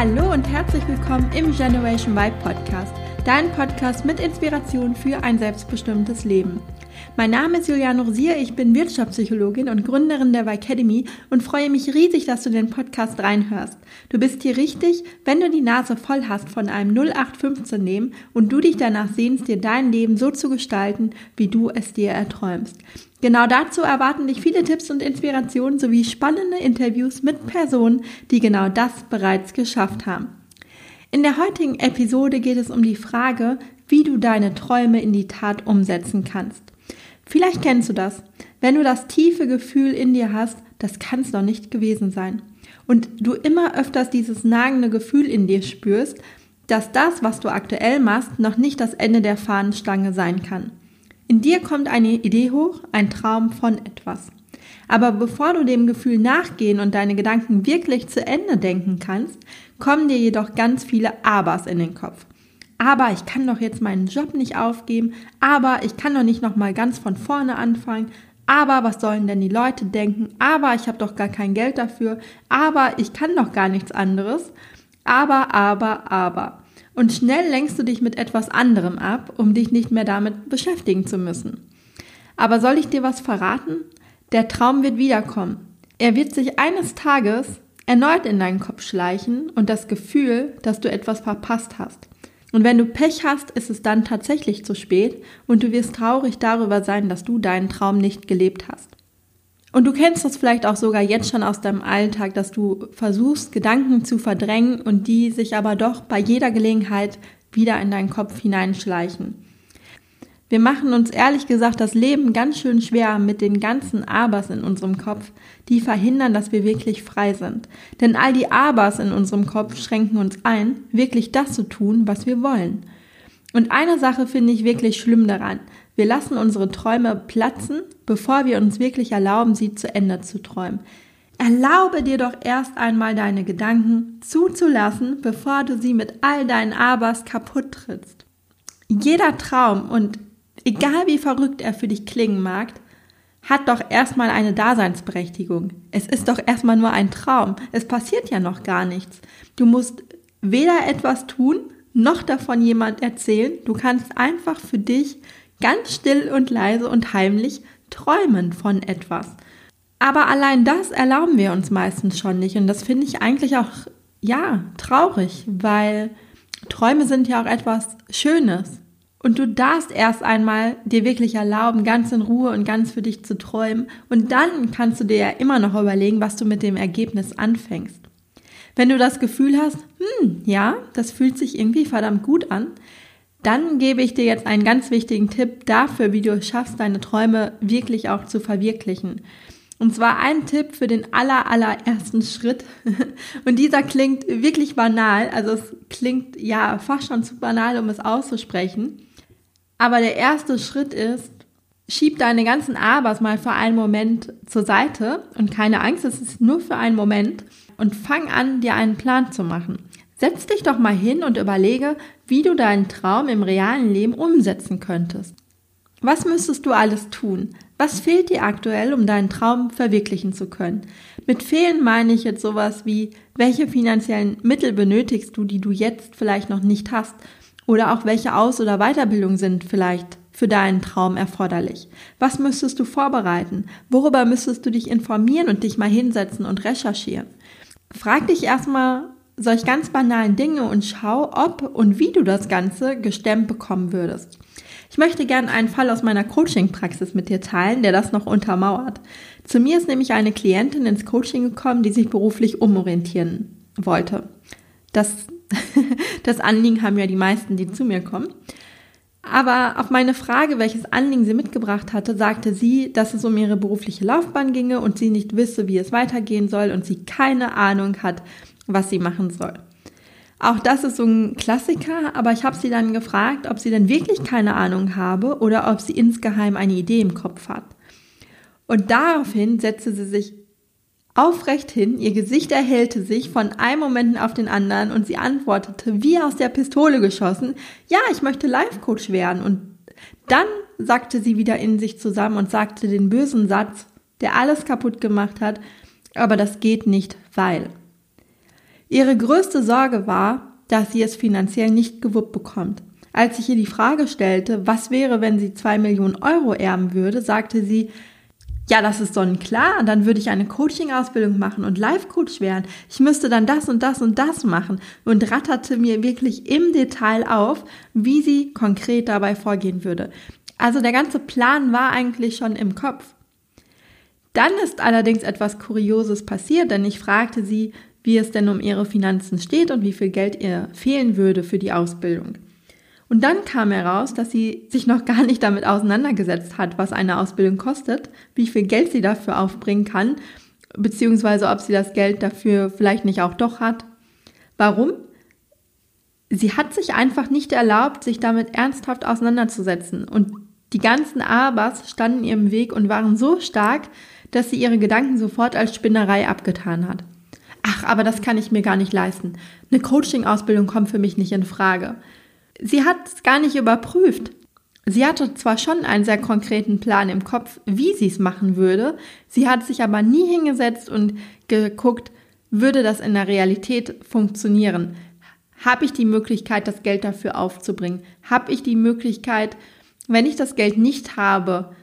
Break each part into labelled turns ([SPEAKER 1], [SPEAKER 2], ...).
[SPEAKER 1] Hallo und herzlich willkommen im Generation Vibe Podcast, dein Podcast mit Inspiration für ein selbstbestimmtes Leben. Mein Name ist Juliane Rosier, ich bin Wirtschaftspsychologin und Gründerin der Academy und freue mich riesig, dass du den Podcast reinhörst. Du bist hier richtig, wenn du die Nase voll hast von einem 0815 Leben und du dich danach sehnst, dir dein Leben so zu gestalten, wie du es dir erträumst. Genau dazu erwarten dich viele Tipps und Inspirationen sowie spannende Interviews mit Personen, die genau das bereits geschafft haben. In der heutigen Episode geht es um die Frage, wie du deine Träume in die Tat umsetzen kannst. Vielleicht kennst du das, wenn du das tiefe Gefühl in dir hast, das kann es doch nicht gewesen sein. Und du immer öfters dieses nagende Gefühl in dir spürst, dass das, was du aktuell machst, noch nicht das Ende der Fahnenstange sein kann. In dir kommt eine Idee hoch, ein Traum von etwas. Aber bevor du dem Gefühl nachgehen und deine Gedanken wirklich zu Ende denken kannst, kommen dir jedoch ganz viele Abers in den Kopf aber ich kann doch jetzt meinen Job nicht aufgeben, aber ich kann doch nicht noch mal ganz von vorne anfangen, aber was sollen denn die Leute denken, aber ich habe doch gar kein Geld dafür, aber ich kann doch gar nichts anderes, aber, aber, aber. Und schnell lenkst du dich mit etwas anderem ab, um dich nicht mehr damit beschäftigen zu müssen. Aber soll ich dir was verraten? Der Traum wird wiederkommen. Er wird sich eines Tages erneut in deinen Kopf schleichen und das Gefühl, dass du etwas verpasst hast. Und wenn du Pech hast, ist es dann tatsächlich zu spät und du wirst traurig darüber sein, dass du deinen Traum nicht gelebt hast. Und du kennst das vielleicht auch sogar jetzt schon aus deinem Alltag, dass du versuchst, Gedanken zu verdrängen und die sich aber doch bei jeder Gelegenheit wieder in deinen Kopf hineinschleichen. Wir machen uns ehrlich gesagt das Leben ganz schön schwer mit den ganzen Abers in unserem Kopf, die verhindern, dass wir wirklich frei sind. Denn all die Abers in unserem Kopf schränken uns ein, wirklich das zu tun, was wir wollen. Und eine Sache finde ich wirklich schlimm daran. Wir lassen unsere Träume platzen, bevor wir uns wirklich erlauben, sie zu Ende zu träumen. Erlaube dir doch erst einmal deine Gedanken zuzulassen, bevor du sie mit all deinen Abers kaputt trittst. Jeder Traum und egal wie verrückt er für dich klingen mag, hat doch erstmal eine Daseinsberechtigung. Es ist doch erstmal nur ein Traum. Es passiert ja noch gar nichts. Du musst weder etwas tun, noch davon jemand erzählen. Du kannst einfach für dich ganz still und leise und heimlich träumen von etwas. Aber allein das erlauben wir uns meistens schon nicht. Und das finde ich eigentlich auch, ja, traurig, weil Träume sind ja auch etwas Schönes. Und du darfst erst einmal dir wirklich erlauben, ganz in Ruhe und ganz für dich zu träumen. Und dann kannst du dir ja immer noch überlegen, was du mit dem Ergebnis anfängst. Wenn du das Gefühl hast, hm, ja, das fühlt sich irgendwie verdammt gut an, dann gebe ich dir jetzt einen ganz wichtigen Tipp dafür, wie du es schaffst, deine Träume wirklich auch zu verwirklichen. Und zwar ein Tipp für den aller, allerersten Schritt. Und dieser klingt wirklich banal. Also es klingt ja fast schon zu banal, um es auszusprechen. Aber der erste Schritt ist, schieb deine ganzen Abers mal für einen Moment zur Seite und keine Angst, es ist nur für einen Moment und fang an, dir einen Plan zu machen. Setz dich doch mal hin und überlege, wie du deinen Traum im realen Leben umsetzen könntest. Was müsstest du alles tun? Was fehlt dir aktuell, um deinen Traum verwirklichen zu können? Mit fehlen meine ich jetzt sowas wie, welche finanziellen Mittel benötigst du, die du jetzt vielleicht noch nicht hast oder auch welche Aus- oder Weiterbildung sind vielleicht für deinen Traum erforderlich? Was müsstest du vorbereiten? Worüber müsstest du dich informieren und dich mal hinsetzen und recherchieren? Frag dich erstmal solch ganz banalen Dinge und schau, ob und wie du das Ganze gestemmt bekommen würdest. Ich möchte gerne einen Fall aus meiner Coaching-Praxis mit dir teilen, der das noch untermauert. Zu mir ist nämlich eine Klientin ins Coaching gekommen, die sich beruflich umorientieren wollte. Das das Anliegen haben ja die meisten, die zu mir kommen. Aber auf meine Frage, welches Anliegen sie mitgebracht hatte, sagte sie, dass es um ihre berufliche Laufbahn ginge und sie nicht wisse, wie es weitergehen soll und sie keine Ahnung hat, was sie machen soll. Auch das ist so ein Klassiker, aber ich habe sie dann gefragt, ob sie denn wirklich keine Ahnung habe oder ob sie insgeheim eine Idee im Kopf hat. Und daraufhin setzte sie sich aufrecht hin, ihr Gesicht erhellte sich von einem Moment auf den anderen und sie antwortete wie aus der Pistole geschossen, ja, ich möchte Life-Coach werden. Und dann sagte sie wieder in sich zusammen und sagte den bösen Satz, der alles kaputt gemacht hat, aber das geht nicht, weil. Ihre größte Sorge war, dass sie es finanziell nicht gewuppt bekommt. Als ich ihr die Frage stellte, was wäre, wenn sie zwei Millionen Euro erben würde, sagte sie, ja, das ist sonnenklar, dann würde ich eine Coaching-Ausbildung machen und Life-Coach werden. Ich müsste dann das und das und das machen und ratterte mir wirklich im Detail auf, wie sie konkret dabei vorgehen würde. Also der ganze Plan war eigentlich schon im Kopf. Dann ist allerdings etwas Kurioses passiert, denn ich fragte sie, wie es denn um ihre Finanzen steht und wie viel Geld ihr fehlen würde für die Ausbildung. Und dann kam heraus, dass sie sich noch gar nicht damit auseinandergesetzt hat, was eine Ausbildung kostet, wie viel Geld sie dafür aufbringen kann, beziehungsweise ob sie das Geld dafür vielleicht nicht auch doch hat. Warum? Sie hat sich einfach nicht erlaubt, sich damit ernsthaft auseinanderzusetzen. Und die ganzen Abers standen ihr im Weg und waren so stark, dass sie ihre Gedanken sofort als Spinnerei abgetan hat. Ach, aber das kann ich mir gar nicht leisten. Eine Coaching-Ausbildung kommt für mich nicht in Frage. Sie hat es gar nicht überprüft. Sie hatte zwar schon einen sehr konkreten Plan im Kopf, wie sie es machen würde, sie hat sich aber nie hingesetzt und geguckt, würde das in der Realität funktionieren? Habe ich die Möglichkeit, das Geld dafür aufzubringen? Habe ich die Möglichkeit, wenn ich das Geld nicht habe,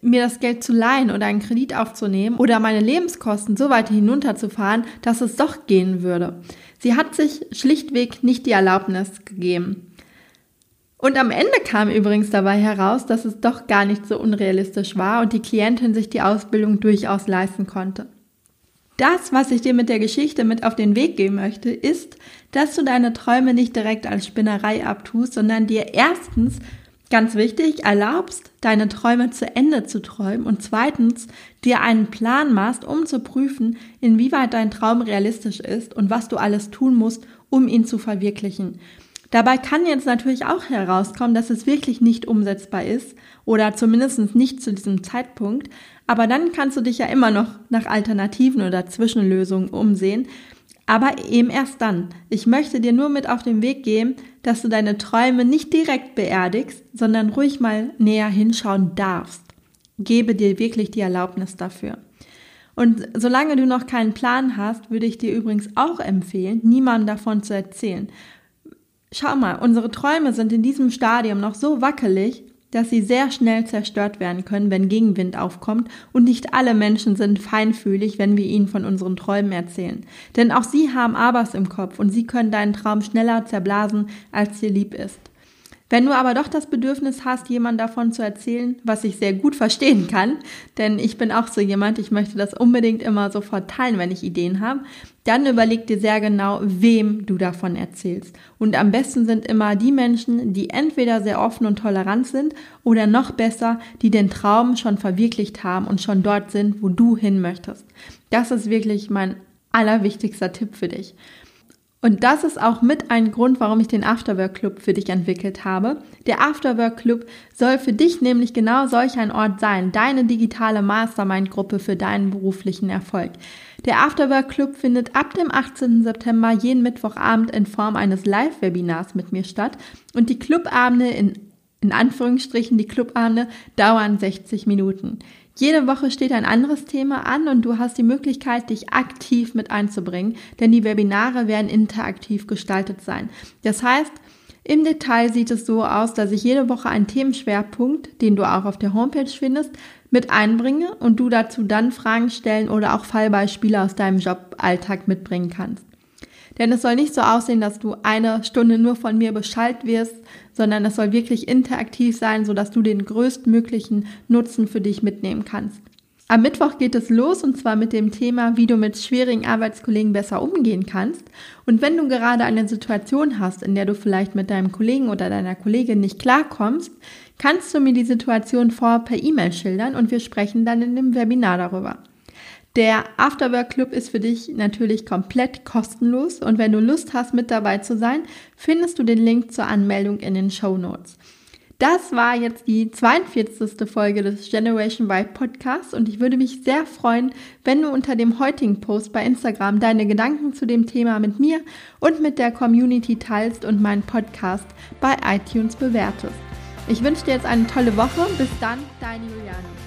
[SPEAKER 1] mir das Geld zu leihen oder einen Kredit aufzunehmen oder meine Lebenskosten so weit hinunterzufahren, dass es doch gehen würde? Sie hat sich schlichtweg nicht die Erlaubnis gegeben. Und am Ende kam übrigens dabei heraus, dass es doch gar nicht so unrealistisch war und die Klientin sich die Ausbildung durchaus leisten konnte. Das, was ich dir mit der Geschichte mit auf den Weg geben möchte, ist, dass du deine Träume nicht direkt als Spinnerei abtust, sondern dir erstens, ganz wichtig, erlaubst, deine Träume zu Ende zu träumen und zweitens, dir einen Plan machst, um zu prüfen, inwieweit dein Traum realistisch ist und was du alles tun musst, um ihn zu verwirklichen. Dabei kann jetzt natürlich auch herauskommen, dass es wirklich nicht umsetzbar ist oder zumindest nicht zu diesem Zeitpunkt. Aber dann kannst du dich ja immer noch nach Alternativen oder Zwischenlösungen umsehen. Aber eben erst dann. Ich möchte dir nur mit auf den Weg geben, dass du deine Träume nicht direkt beerdigst, sondern ruhig mal näher hinschauen darfst. Gebe dir wirklich die Erlaubnis dafür. Und solange du noch keinen Plan hast, würde ich dir übrigens auch empfehlen, niemandem davon zu erzählen. Schau mal, unsere Träume sind in diesem Stadium noch so wackelig, dass sie sehr schnell zerstört werden können, wenn Gegenwind aufkommt und nicht alle Menschen sind feinfühlig, wenn wir ihnen von unseren Träumen erzählen. Denn auch sie haben Abers im Kopf und sie können deinen Traum schneller zerblasen, als dir lieb ist. Wenn du aber doch das Bedürfnis hast, jemand davon zu erzählen, was ich sehr gut verstehen kann, denn ich bin auch so jemand, ich möchte das unbedingt immer sofort teilen, wenn ich Ideen habe, dann überleg dir sehr genau, wem du davon erzählst. Und am besten sind immer die Menschen, die entweder sehr offen und tolerant sind oder noch besser, die den Traum schon verwirklicht haben und schon dort sind, wo du hin möchtest. Das ist wirklich mein allerwichtigster Tipp für dich. Und das ist auch mit ein Grund, warum ich den Afterwork Club für dich entwickelt habe. Der Afterwork Club soll für dich nämlich genau solch ein Ort sein, deine digitale Mastermind-Gruppe für deinen beruflichen Erfolg. Der Afterwork Club findet ab dem 18. September jeden Mittwochabend in Form eines Live-Webinars mit mir statt und die Clubabende in in Anführungsstrichen, die Clubabende dauern 60 Minuten. Jede Woche steht ein anderes Thema an und du hast die Möglichkeit, dich aktiv mit einzubringen, denn die Webinare werden interaktiv gestaltet sein. Das heißt, im Detail sieht es so aus, dass ich jede Woche einen Themenschwerpunkt, den du auch auf der Homepage findest, mit einbringe und du dazu dann Fragen stellen oder auch Fallbeispiele aus deinem Joballtag mitbringen kannst. Denn es soll nicht so aussehen, dass du eine Stunde nur von mir Bescheid wirst, sondern es soll wirklich interaktiv sein, sodass du den größtmöglichen Nutzen für dich mitnehmen kannst. Am Mittwoch geht es los und zwar mit dem Thema, wie du mit schwierigen Arbeitskollegen besser umgehen kannst. Und wenn du gerade eine Situation hast, in der du vielleicht mit deinem Kollegen oder deiner Kollegin nicht klarkommst, kannst du mir die Situation vor per E-Mail schildern und wir sprechen dann in dem Webinar darüber. Der Afterwork Club ist für dich natürlich komplett kostenlos und wenn du Lust hast, mit dabei zu sein, findest du den Link zur Anmeldung in den Show Notes. Das war jetzt die 42. Folge des Generation Y Podcasts und ich würde mich sehr freuen, wenn du unter dem heutigen Post bei Instagram deine Gedanken zu dem Thema mit mir und mit der Community teilst und meinen Podcast bei iTunes bewertest. Ich wünsche dir jetzt eine tolle Woche. Bis dann, deine Juliane.